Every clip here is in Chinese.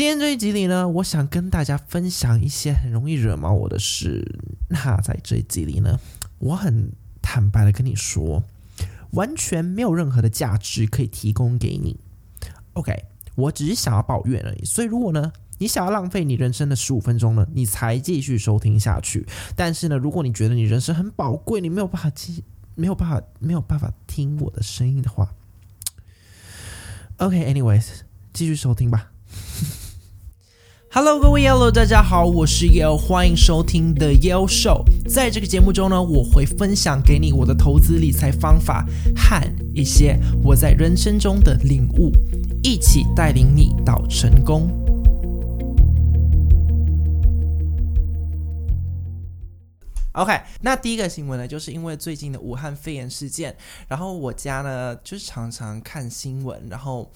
今天这一集里呢，我想跟大家分享一些很容易惹毛我的事。那在这一集里呢，我很坦白的跟你说，完全没有任何的价值可以提供给你。OK，我只是想要抱怨而已。所以如果呢，你想要浪费你人生的十五分钟呢，你才继续收听下去。但是呢，如果你觉得你人生很宝贵，你没有办法继没有办法没有办法听我的声音的话，OK，anyways，、继续收听吧。Hello，各位 Yellow，大家好，我是 Yellow，欢迎收听 The Yellow Show。在这个节目中呢，我会分享给你我的投资理财方法和一些我在人生中的领悟，一起带领你到成功。OK，那第一个新闻呢，就是因为最近的武汉肺炎事件，然后我家呢就是常常看新闻，然后。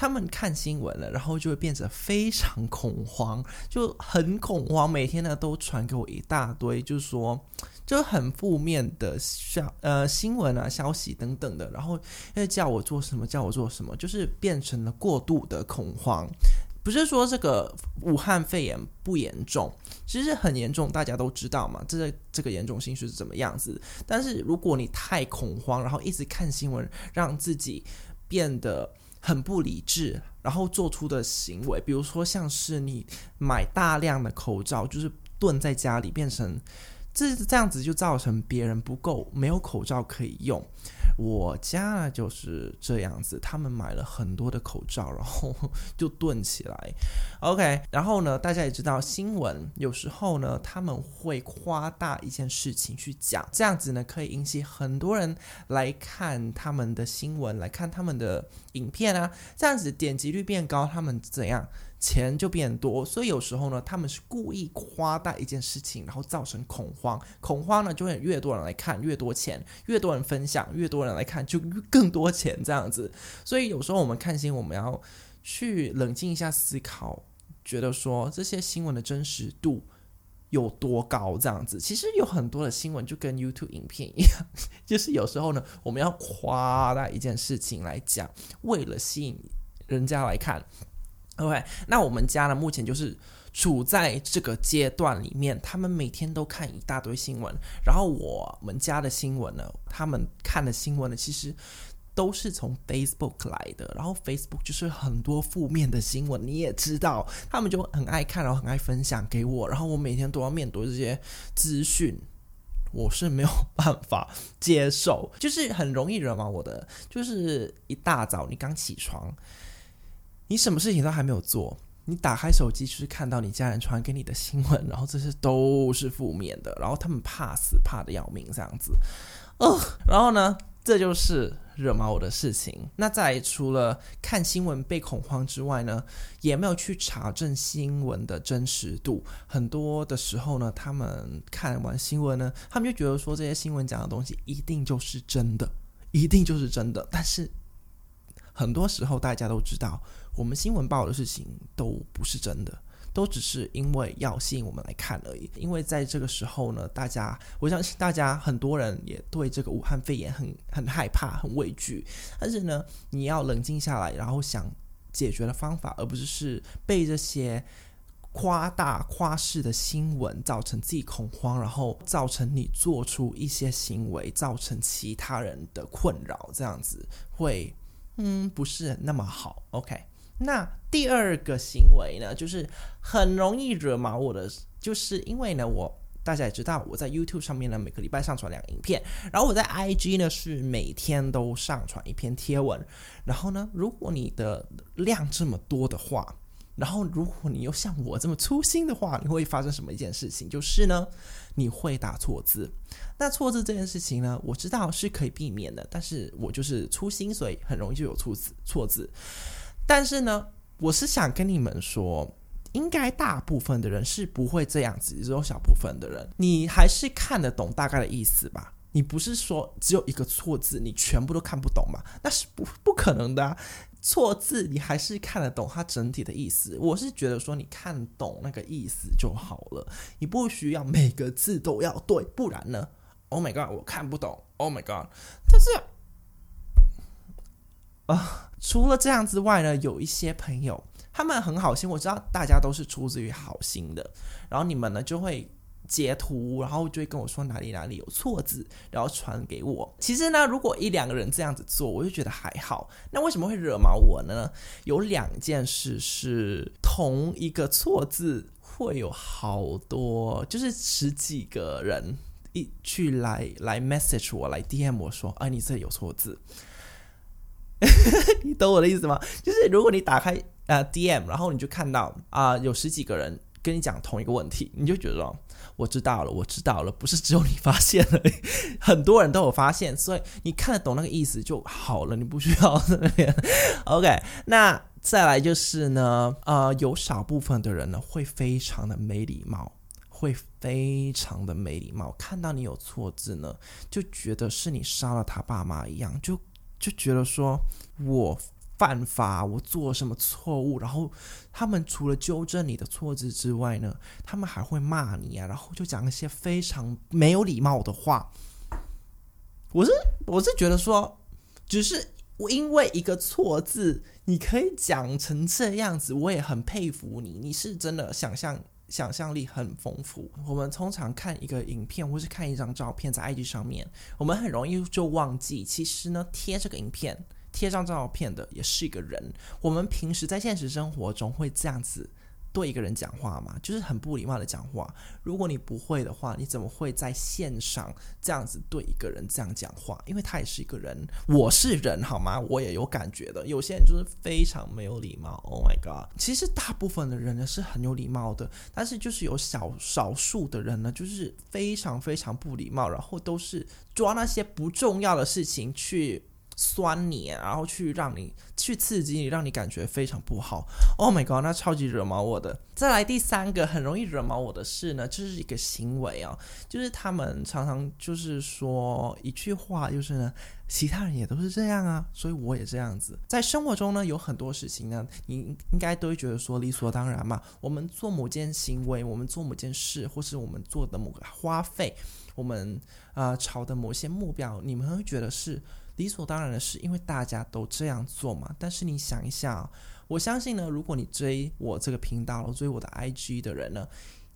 他们看新闻了，然后就会变得非常恐慌，就很恐慌。每天呢都传给我一大堆，就是说，就很负面的消呃新闻啊、消息等等的，然后要叫我做什么，叫我做什么，就是变成了过度的恐慌。不是说这个武汉肺炎不严重，其实很严重，大家都知道嘛，这个这个严重性是怎么样子。但是如果你太恐慌，然后一直看新闻，让自己变得很不理智，然后做出的行为，比如说像是你买大量的口罩，就是囤在家里，变成这这样子，就造成别人不够，没有口罩可以用。我家就是这样子，他们买了很多的口罩，然后 就囤起来。OK，然后呢，大家也知道新闻有时候呢，他们会夸大一件事情去讲，这样子呢可以引起很多人来看他们的新闻，来看他们的影片啊，这样子点击率变高，他们怎样？钱就变多，所以有时候呢，他们是故意夸大一件事情，然后造成恐慌。恐慌呢，就会越多人来看，越多钱；越多人分享，越多人来看，就更多钱这样子。所以有时候我们看新闻，我们要去冷静一下思考，觉得说这些新闻的真实度有多高这样子。其实有很多的新闻就跟 YouTube 影片一样，就是有时候呢，我们要夸大一件事情来讲，为了吸引人家来看。OK，那我们家呢，目前就是处在这个阶段里面，他们每天都看一大堆新闻，然后我们家的新闻呢，他们看的新闻呢，其实都是从 Facebook 来的，然后 Facebook 就是很多负面的新闻，你也知道，他们就很爱看，然后很爱分享给我，然后我每天都要面对这些资讯，我是没有办法接受，就是很容易惹毛我的，就是一大早你刚起床。你什么事情都还没有做，你打开手机就是看到你家人传给你的新闻，然后这些都是负面的，然后他们怕死怕得要命这样子，哦，然后呢，这就是惹毛我的事情。那在除了看新闻被恐慌之外呢，也没有去查证新闻的真实度。很多的时候呢，他们看完新闻呢，他们就觉得说这些新闻讲的东西一定就是真的，一定就是真的。但是很多时候大家都知道。我们新闻报的事情都不是真的，都只是因为要吸引我们来看而已。因为在这个时候呢，大家我相信大家很多人也对这个武汉肺炎很很害怕、很畏惧。但是呢，你要冷静下来，然后想解决的方法，而不是是被这些夸大、夸饰的新闻造成自己恐慌，然后造成你做出一些行为，造成其他人的困扰，这样子会嗯不是那么好。OK。那第二个行为呢，就是很容易惹毛我的，就是因为呢，我大家也知道，我在 YouTube 上面呢，每个礼拜上传两个影片，然后我在 IG 呢是每天都上传一篇贴文，然后呢，如果你的量这么多的话，然后如果你又像我这么粗心的话，你会发生什么一件事情？就是呢，你会打错字。那错字这件事情呢，我知道是可以避免的，但是我就是粗心，所以很容易就有错字错字。但是呢，我是想跟你们说，应该大部分的人是不会这样子，只有小部分的人，你还是看得懂大概的意思吧？你不是说只有一个错字，你全部都看不懂吗？那是不不可能的啊，错字你还是看得懂它整体的意思。我是觉得说，你看懂那个意思就好了，你不需要每个字都要对，不然呢？Oh my god，我看不懂。Oh my god，但是。啊、除了这样之外呢，有一些朋友他们很好心，我知道大家都是出自于好心的，然后你们呢就会。截图，然后就会跟我说哪里哪里有错字，然后传给我。其实呢，如果一两个人这样子做，我就觉得还好。那为什么会惹毛我呢？有两件事是同一个错字会有好多，就是十几个人一去来来 message 我，来 DM 我说，哎，你这里有错字。你懂我的意思吗？就是如果你打开呃 DM，然后你就看到啊、有十几个人跟你讲同一个问题，你就觉得。我知道了，我知道了，不是只有你发现了，很多人都有发现，所以你看得懂那个意思就好了，你不需要。OK，那再来就是呢，呃，有少部分的人呢会非常的没礼貌，会非常的没礼貌，看到你有错字呢，就觉得是你杀了他爸妈一样，就就觉得说我。犯法，我做什么错误？然后他们除了纠正你的错字之外呢，他们还会骂你啊，然后就讲一些非常没有礼貌的话。我是我是觉得说，只是因为一个错字，你可以讲成这样子，我也很佩服你，你是真的想象想象力很丰富。我们通常看一个影片或是看一张照片在 IG 上面，我们很容易就忘记，其实呢，贴这个影片。贴张照片的也是一个人。我们平时在现实生活中会这样子对一个人讲话吗？就是很不礼貌的讲话。如果你不会的话，你怎么会在线上这样子对一个人这样讲话？因为他也是一个人，我是人好吗？我也有感觉的。有些人就是非常没有礼貌。Oh my god！其实大部分的人呢是很有礼貌的，但是就是有少少数的人呢，就是非常非常不礼貌，然后都是抓那些不重要的事情去。酸你，然后去让你去刺激你，让你感觉非常不好。Oh my god，那超级惹毛我的。再来第三个很容易惹毛我的事呢，就是一个行为啊，就是他们常常就是说一句话，就是呢，其他人也都是这样啊，所以我也这样子。在生活中呢，有很多事情呢，你应该都会觉得说理所当然嘛。我们做某件行为，我们做某件事，或是我们做的某个花费，我们啊、朝的某些目标，你们会觉得是。理所当然的是，因为大家都这样做嘛。但是你想一下，我相信呢，如果你追我这个频道、追我的 IG 的人呢，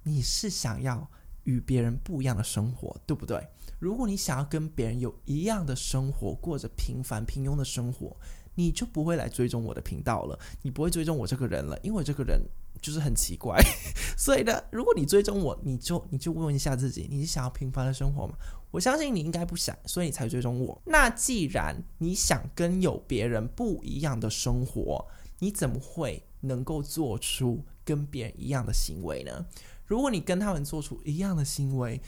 你是想要与别人不一样的生活，对不对？如果你想要跟别人有一样的生活，过着平凡平庸的生活，你就不会来追踪我的频道了，你不会追踪我这个人了，因为这个人就是很奇怪。所以呢，如果你追踪我，你就你就问一下自己，你是想要平凡的生活吗？我相信你应该不想，所以你才追踪我。那既然你想跟有别人不一样的生活，你怎么会能够做出跟别人一样的行为呢？如果你跟他们做出一样的行为，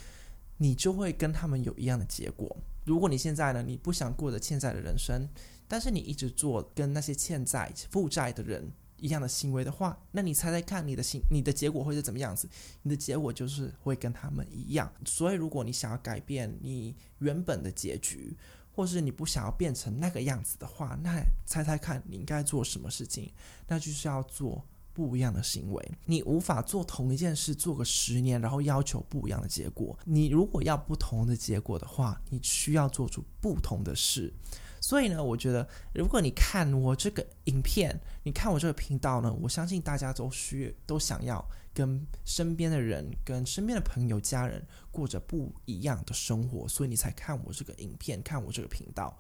你就会跟他们有一样的结果。如果你现在呢，你不想过着欠债的人生，但是你一直做跟那些欠债、负债的人。一样的行为的话，那你猜猜看，你的行你的结果会是怎么样子？你的结果就是会跟他们一样。所以，如果你想要改变你原本的结局，或是你不想要变成那个样子的话，那猜猜看，你应该做什么事情？那就是要做不一样的行为。你无法做同一件事做个十年，然后要求不一样的结果。你如果要不同的结果的话，你需要做出不同的事。所以呢，我觉得如果你看我这个影片，你看我这个频道呢，我相信大家都需都想要跟身边的人、跟身边的朋友、家人过着不一样的生活，所以你才看我这个影片，看我这个频道。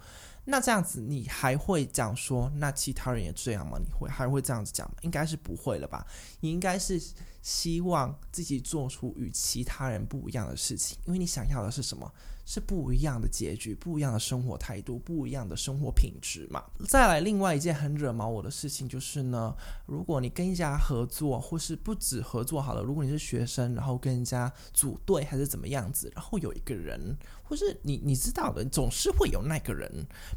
那这样子，你还会讲说，那其他人也这样吗？你会还会这样子讲吗？应该是不会了吧？你应该是希望自己做出与其他人不一样的事情，因为你想要的是什么？是不一样的结局，不一样的生活态度，不一样的生活品质嘛。再来，另外一件很惹毛我的事情就是呢，如果你跟一家合作，或是不止合作好了，如果你是学生，然后跟人家组队还是怎么样子，然后有一个人，或是你你知道的，总是会有那个人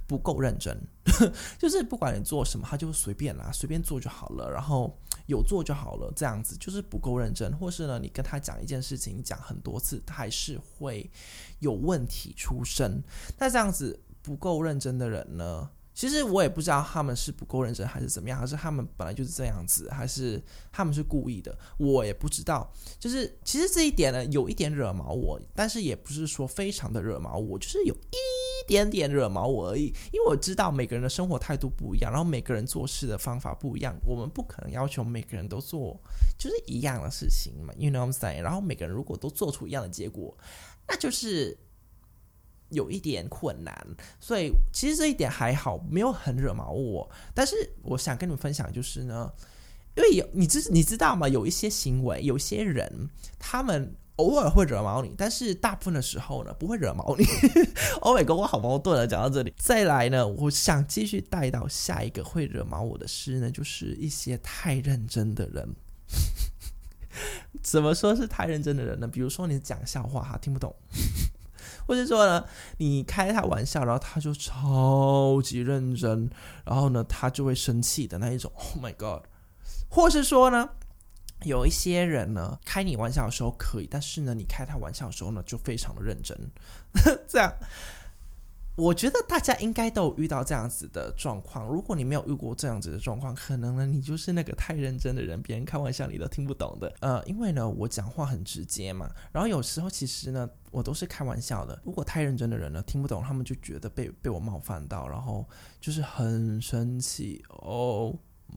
不够认真，就是不管你做什么，他就随便啦，随便做就好了，然后。有做就好了，这样子就是不够认真，或是呢，你跟他讲一件事情，讲很多次，他还是会有问题出生。那这样子不够认真的人呢，其实我也不知道他们是不够认真还是怎么样，还是他们本来就是这样子，还是他们是故意的，我也不知道。就是其实这一点呢，有一点惹毛我，但是也不是说非常的惹毛我，就是有一点点惹毛我而已。因为我知道每个人的生活态度不一样，然后每个人做事的方法不一样，我们不可能要求每个人都做就是一样的事情嘛，You know what I'm saying？然后每个人如果都做出一样的结果，那就是。有一点困难，所以其实这一点还好，没有很惹毛我。但是我想跟你们分享，就是呢，因为有你知你知道吗？有一些行为，有些人，他们偶尔会惹毛你，但是大部分的时候呢，不会惹毛你。欧美跟我好矛盾啊！讲到这里，再来呢，我想继续带到下一个会惹毛我的事呢，就是一些太认真的人。怎么说是太认真的人呢？比如说你讲笑话，哈听不懂。或是说呢，你开他玩笑，然后他就超级认真，然后呢，他就会生气的那一种。Oh my god！或是说呢，有一些人呢，开你玩笑的时候可以，但是呢，你开他玩笑的时候呢，就非常的认真，这样。我觉得大家应该都有遇到这样子的状况。如果你没有遇过这样子的状况，可能呢，你就是那个太认真的人，别人开玩笑你都听不懂的。呃，因为呢，我讲话很直接嘛，然后有时候其实呢，我都是开玩笑的。如果太认真的人呢，听不懂，他们就觉得被被我冒犯到，然后就是很生气。Oh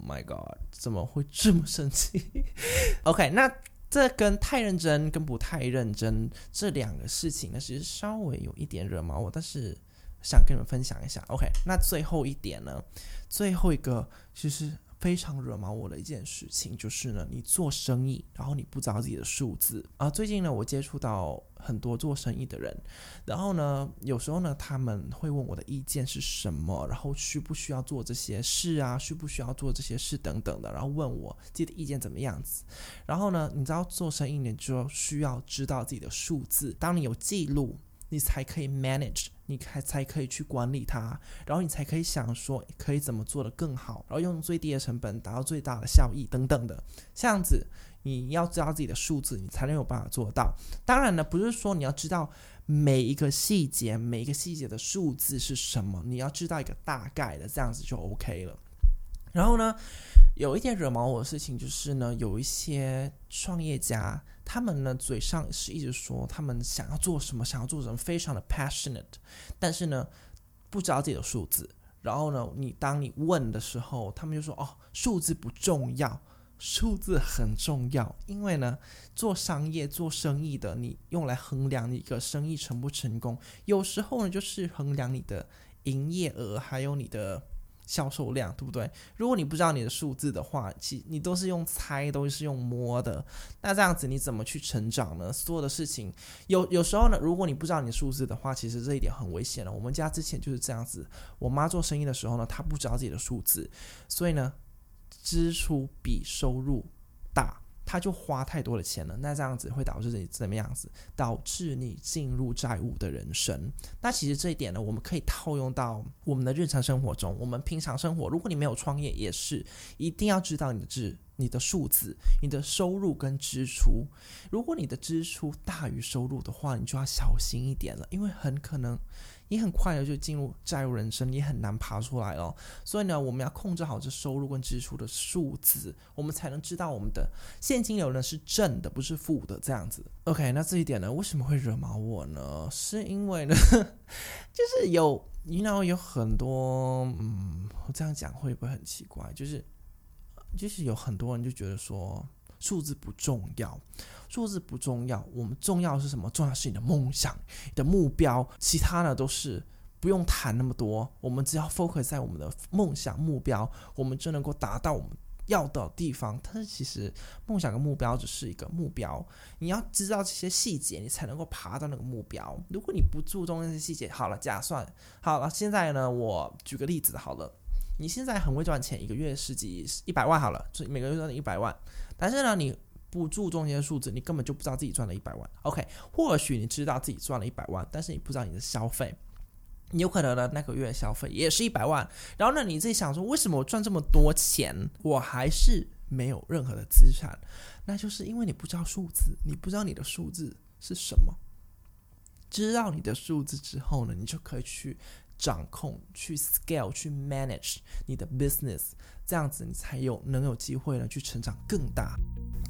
my god，怎么会这么生气？OK，那这跟太认真跟不太认真这两个事情呢，其实稍微有一点惹毛我，但是。想跟你们分享一下，OK？那最后一点呢？最后一个其实非常惹毛我的一件事情，就是呢，你做生意，然后你不知道自己的数字啊。最近呢，我接触到很多做生意的人，然后呢，有时候呢，他们会问我的意见是什么，然后需不需要做这些事啊？需不需要做这些事等等的，然后问我自己的意见怎么样子。然后呢，你知道做生意，你就需要知道自己的数字，当你有记录。你才可以 manage，你才才可以去管理它，然后你才可以想说可以怎么做得更好，然后用最低的成本达到最大的效益等等的。这样子，你要知道自己的数字，你才能有办法做到。当然呢，不是说你要知道每一个细节，每一个细节的数字是什么，你要知道一个大概的，这样子就 OK 了。然后呢，有一点惹毛我的事情就是呢，有一些创业家。他们呢，嘴上是一直说他们想要做什么，想要做什么，非常的 passionate，但是呢，不知道自己的数字。然后呢，你当你问的时候，他们就说：“哦，数字不重要，数字很重要。”因为呢，做商业、做生意的，你用来衡量一个生意成不成功，有时候呢，就是衡量你的营业额，还有你的。销售量对不对？如果你不知道你的数字的话，其你都是用猜，都是用摸的。那这样子你怎么去成长呢？所有的事情有有时候呢，如果你不知道你的数字的话，其实这一点很危险了。我们家之前就是这样子，我妈做生意的时候呢，她不知道自己的数字，所以呢，支出比收入大。他就花太多的钱了，那这样子会导致你怎么样子？导致你进入债务的人生。那其实这一点呢，我们可以套用到我们的日常生活中。我们平常生活，如果你没有创业，也是一定要知道你的支、你的数字、你的收入跟支出。如果你的支出大于收入的话，你就要小心一点了，因为很可能。你很快的就进入债务人生，你很难爬出来哦。所以呢，我们要控制好这收入跟支出的数字，我们才能知道我们的现金流呢是正的，不是负的这样子。OK，那这一点呢，为什么会惹毛我呢？是因为呢，就是有，你知道有很多，嗯，我这样讲会不会很奇怪？就是，就是有很多人就觉得说。数字不重要，数字不重要，我们重要是什么？重要是你的梦想、你的目标，其他的都是不用谈那么多。我们只要 focus 在我们的梦想目标，我们就能够达到我们要的地方。但是其实梦想跟目标只是一个目标，你要知道这些细节，你才能够爬到那个目标。如果你不注重那些细节，好了，假算好了。现在呢，我举个例子好了，你现在很会赚钱，一个月十几一百万好了，就每个月赚一百万。但是呢，你不注重这些数字，你根本就不知道自己赚了一百万。OK，或许你知道自己赚了一百万，但是你不知道你的消费，你有可能呢那个月消费也是一百万。然后呢，你自己想说，为什么我赚这么多钱，我还是没有任何的资产？那就是因为你不知道数字，你不知道你的数字是什么。知道你的数字之后呢，你就可以去掌控、去 scale、去 manage 你的 business，这样子你才有能有机会呢去成长更大。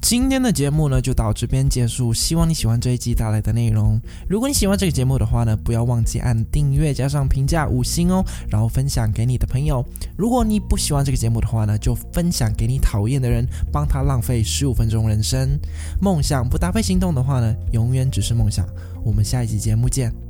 今天的节目呢就到这边结束，希望你喜欢这一集带来的内容。如果你喜欢这个节目的话呢，不要忘记按订阅加上评价五星哦，然后分享给你的朋友。如果你不喜欢这个节目的话呢，就分享给你讨厌的人，帮他浪费十五分钟人生。梦想不搭配行动的话呢，永远只是梦想。我们下一集节目见。